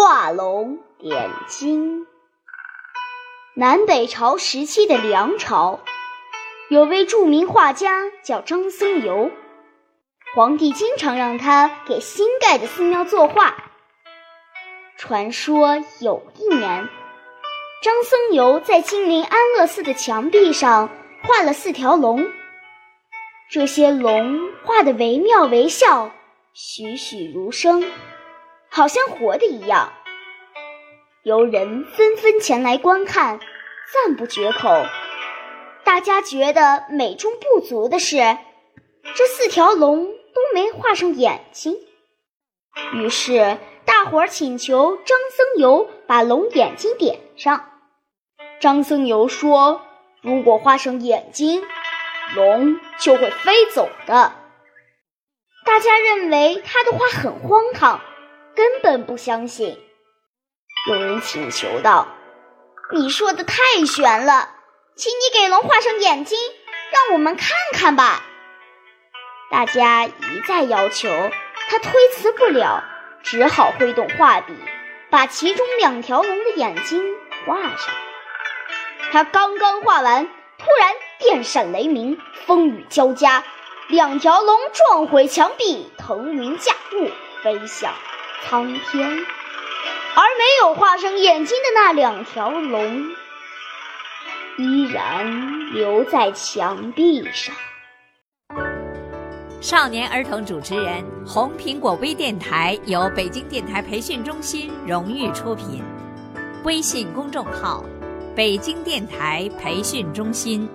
画龙点睛。南北朝时期的梁朝，有位著名画家叫张僧繇，皇帝经常让他给新盖的寺庙作画。传说有一年，张僧繇在金陵安乐寺的墙壁上画了四条龙，这些龙画得惟妙惟肖，栩栩如生。好像活的一样，游人纷纷前来观看，赞不绝口。大家觉得美中不足的是，这四条龙都没画上眼睛。于是大伙儿请求张僧繇把龙眼睛点上。张僧繇说：“如果画上眼睛，龙就会飞走的。”大家认为他的话很荒唐。根本不相信。有人请求道：“你说的太玄了，请你给龙画上眼睛，让我们看看吧。”大家一再要求，他推辞不了，只好挥动画笔，把其中两条龙的眼睛画上。他刚刚画完，突然电闪雷鸣，风雨交加，两条龙撞毁墙壁，腾云驾雾，飞向。苍天，而没有画上眼睛的那两条龙，依然留在墙壁上。少年儿童主持人，红苹果微电台由北京电台培训中心荣誉出品，微信公众号：北京电台培训中心。